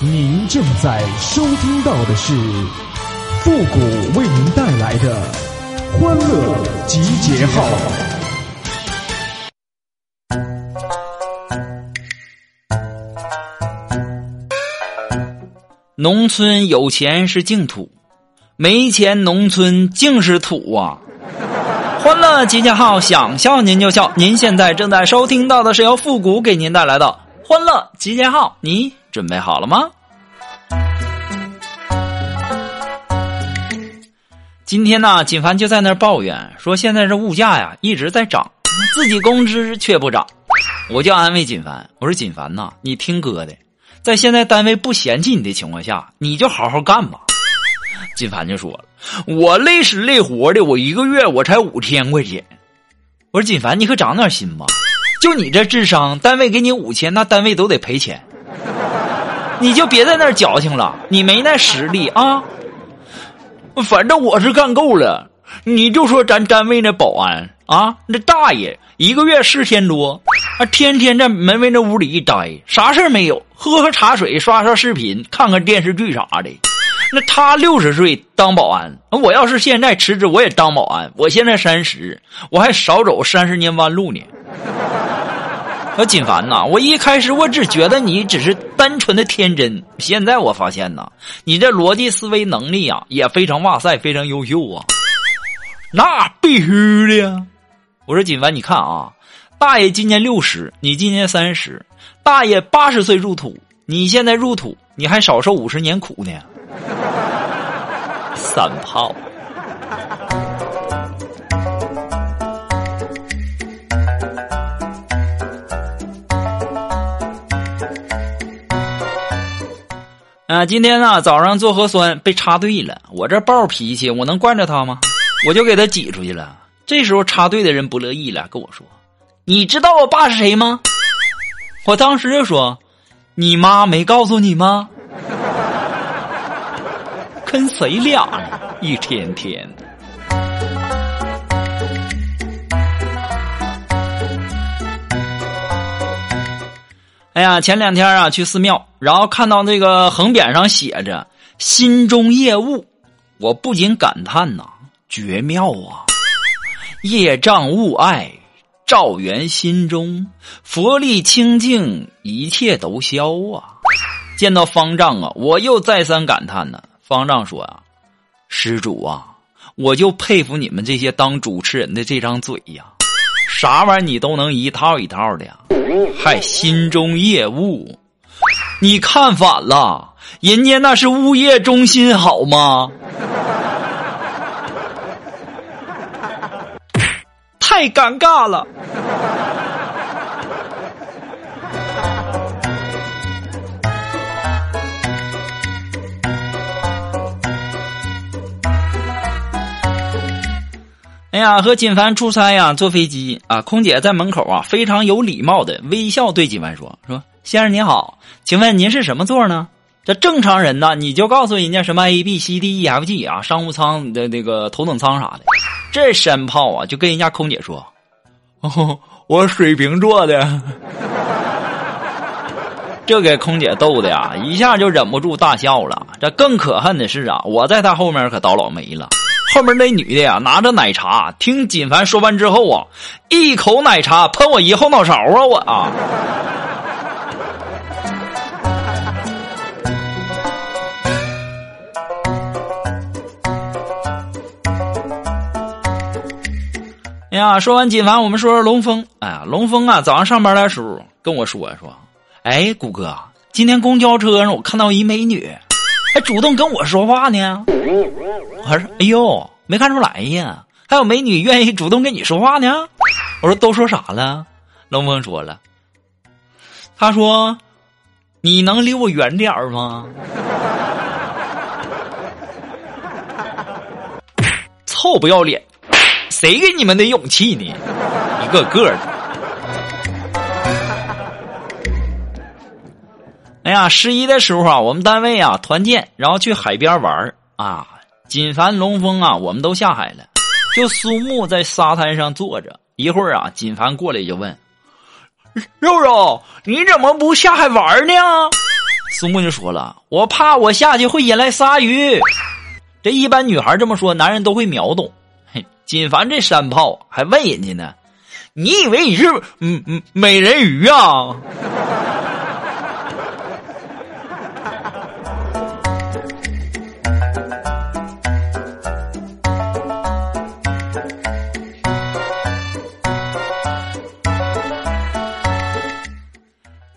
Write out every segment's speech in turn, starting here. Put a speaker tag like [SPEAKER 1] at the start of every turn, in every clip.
[SPEAKER 1] 您正在收听到的是复古为您带来的欢乐集结号。
[SPEAKER 2] 农村有钱是净土，没钱农村净是土啊！欢乐集结号，想笑您就笑。您现在正在收听到的是由复古给您带来的欢乐集结号，你准备好了吗？今天呢，锦凡就在那儿抱怨说：“现在这物价呀一直在涨，自己工资却不涨。”我就安慰锦凡，我说：“锦凡呐，你听哥的，在现在单位不嫌弃你的情况下，你就好好干吧。”锦凡就说了：“我累死累活的，我一个月我才五千块钱。”我说：“锦凡，你可长点心吧！就你这智商，单位给你五千，那单位都得赔钱。你就别在那儿矫情了，你没那实力啊！反正我是干够了。你就说咱单位那保安啊，那大爷一个月四千多，啊，天天在门卫那屋里一待，啥事没有，喝喝茶水，刷刷视频，看看电视剧啥的。”那他六十岁当保安，我要是现在辞职，我也当保安。我现在三十，我还少走三十年弯路呢。说锦凡呐，我一开始我只觉得你只是单纯的天真，现在我发现呐，你这逻辑思维能力呀也非常哇塞，非常优秀啊。那必须的呀。我说锦凡，你看啊，大爷今年六十，你今年三十，大爷八十岁入土，你现在入土，你还少受五十年苦呢。三炮。啊，今天呢早上做核酸被插队了，我这暴脾气，我能惯着他吗？我就给他挤出去了。这时候插队的人不乐意了，跟我说：“你知道我爸是谁吗？”我当时就说：“你妈没告诉你吗？” 跟谁俩呢？一天天的。哎呀，前两天啊去寺庙，然后看到那个横匾上写着“心中业物”，我不禁感叹呐，绝妙啊！业障勿爱，照圆心中，佛力清净，一切都消啊！见到方丈啊，我又再三感叹呢。方丈说：“啊，施主啊，我就佩服你们这些当主持人的这张嘴呀，啥玩意儿你都能一套一套的呀，还心中业务，你看反了，人家那是物业中心好吗？太尴尬了。”哎呀，和锦凡出差呀，坐飞机啊，空姐在门口啊，非常有礼貌的微笑对锦凡说：“说先生您好，请问您是什么座呢？这正常人呢，你就告诉人家什么 A B C D E F G 啊，商务舱的那个头等舱啥的。这山炮啊，就跟人家空姐说：哦，我水瓶座的。这给空姐逗的呀，一下就忍不住大笑了。这更可恨的是啊，我在他后面可倒老霉了。”后面那女的呀，拿着奶茶，听锦凡说完之后啊，一口奶茶喷我一后脑勺啊！我啊，哎呀，说完锦凡，我们说说龙峰。哎呀，龙峰啊，早上上班的时候跟我说说，哎，谷哥，今天公交车上我看到一美女。还主动跟我说话呢，我说：“哎呦，没看出来呀，还有美女愿意主动跟你说话呢。”我说：“都说啥了？”龙峰说了：“他说，你能离我远点儿吗？” 臭不要脸，谁给你们的勇气呢？一个个的。哎呀，十一的时候啊，我们单位啊团建，然后去海边玩啊。锦凡、龙峰啊，我们都下海了，就苏木在沙滩上坐着。一会儿啊，锦凡过来就问：“肉肉，你怎么不下海玩呢？”苏木就说了：“我怕我下去会引来鲨鱼。”这一般女孩这么说，男人都会秒懂。嘿，锦凡这山炮还问人家呢：“你以为你是嗯嗯美人鱼啊？”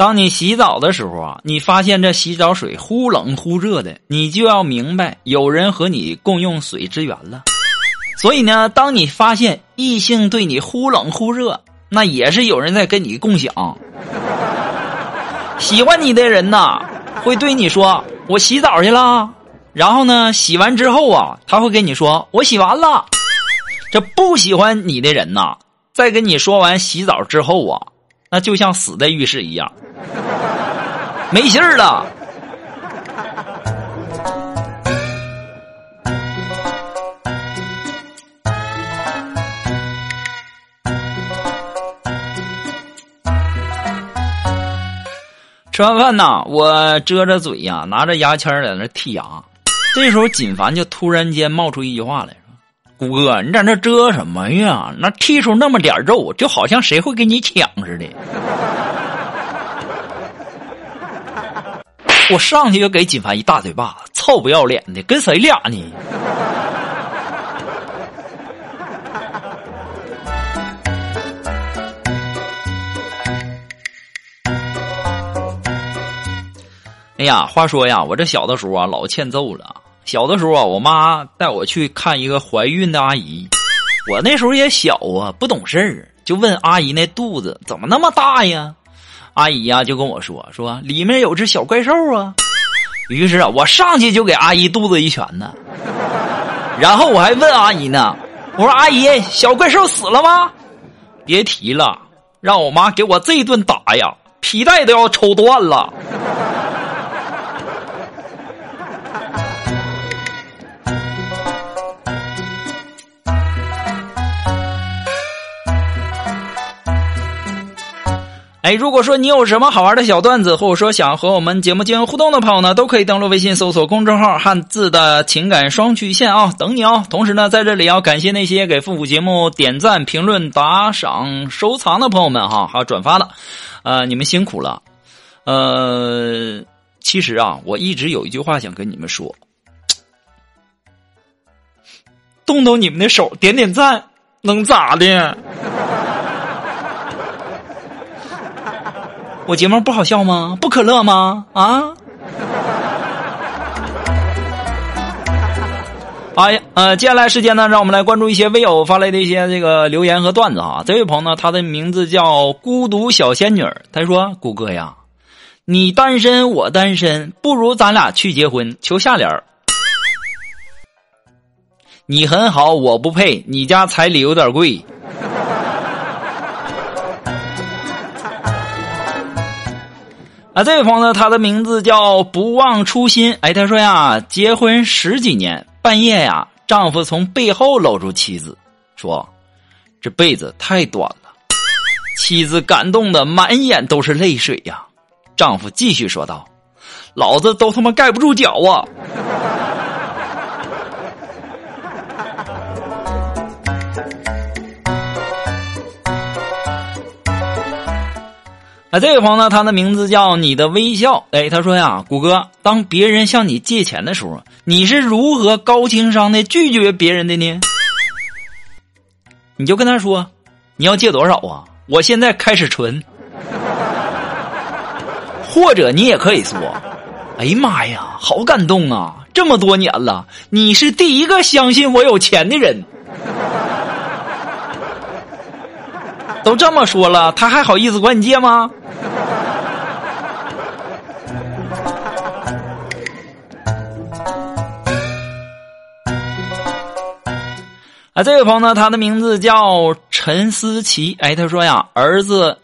[SPEAKER 2] 当你洗澡的时候啊，你发现这洗澡水忽冷忽热的，你就要明白有人和你共用水资源了。所以呢，当你发现异性对你忽冷忽热，那也是有人在跟你共享。喜欢你的人呐，会对你说：“我洗澡去了。”然后呢，洗完之后啊，他会跟你说：“我洗完了。”这不喜欢你的人呐，在跟你说完洗澡之后啊，那就像死在浴室一样。没信儿了。吃完饭呐，我遮着嘴呀，拿着牙签在那剔牙。这时候，锦凡就突然间冒出一句话来说：“谷哥，你在那遮什么呀？那剔出那么点肉，就好像谁会跟你抢似的。”我上去就给锦凡一大嘴巴子，臭不要脸的，跟谁俩呢？哎呀，话说呀，我这小的时候啊，老欠揍了。小的时候啊，我妈带我去看一个怀孕的阿姨，我那时候也小啊，不懂事儿，就问阿姨那肚子怎么那么大呀？阿姨呀，就跟我说说里面有只小怪兽啊。于是啊，我上去就给阿姨肚子一拳呢。然后我还问阿姨呢，我说阿姨，小怪兽死了吗？别提了，让我妈给我这一顿打呀，皮带都要抽断了。哎，如果说你有什么好玩的小段子，或者说想和我们节目进行互动的朋友呢，都可以登录微信搜索公众号“汉字的情感双曲线”啊，等你哦。同时呢，在这里要感谢那些给复古节目点赞、评论、打赏、收藏的朋友们哈，还有转发的，呃，你们辛苦了。呃，其实啊，我一直有一句话想跟你们说，动动你们的手，点点赞，能咋的？我节目不好笑吗？不可乐吗？啊！哎呀，呃，接下来时间呢，让我们来关注一些微友发来的一些这个留言和段子啊。这位朋友呢，他的名字叫孤独小仙女他说：“谷歌呀，你单身我单身，不如咱俩去结婚。”求下联你很好，我不配，你家彩礼有点贵。啊，这位朋友，他的名字叫不忘初心。哎，他说呀，结婚十几年，半夜呀，丈夫从背后搂住妻子，说：“这辈子太短了。”妻子感动的满眼都是泪水呀。丈夫继续说道：“老子都他妈盖不住脚啊！”啊，这位朋友呢，他的名字叫你的微笑。哎，他说呀，谷歌，当别人向你借钱的时候，你是如何高情商的拒绝别人的呢？你就跟他说，你要借多少啊？我现在开始存。或者你也可以说，哎呀妈呀，好感动啊！这么多年了，你是第一个相信我有钱的人。都这么说了，他还好意思管你借吗？这位朋友呢，他的名字叫陈思琪。哎，他说呀，儿子，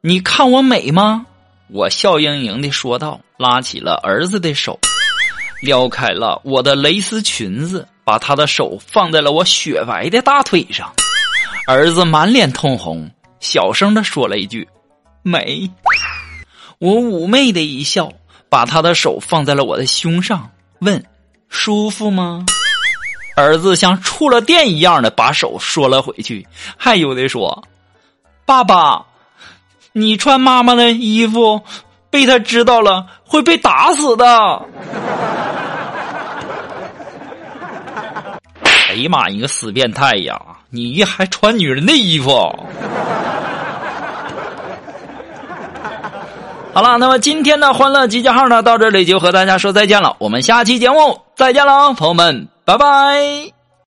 [SPEAKER 2] 你看我美吗？我笑盈盈的说道，拉起了儿子的手，撩开了我的蕾丝裙子，把他的手放在了我雪白的大腿上。儿子满脸通红，小声的说了一句：“美。”我妩媚的一笑，把他的手放在了我的胸上，问：“舒服吗？”儿子像触了电一样的把手缩了回去，还有的说：“爸爸，你穿妈妈的衣服，被他知道了会被打死的。”哎呀妈，你个死变态呀！你还穿女人的衣服？好了，那么今天的欢乐集结号呢，到这里就和大家说再见了。我们下期节目再见了，朋友们，拜拜。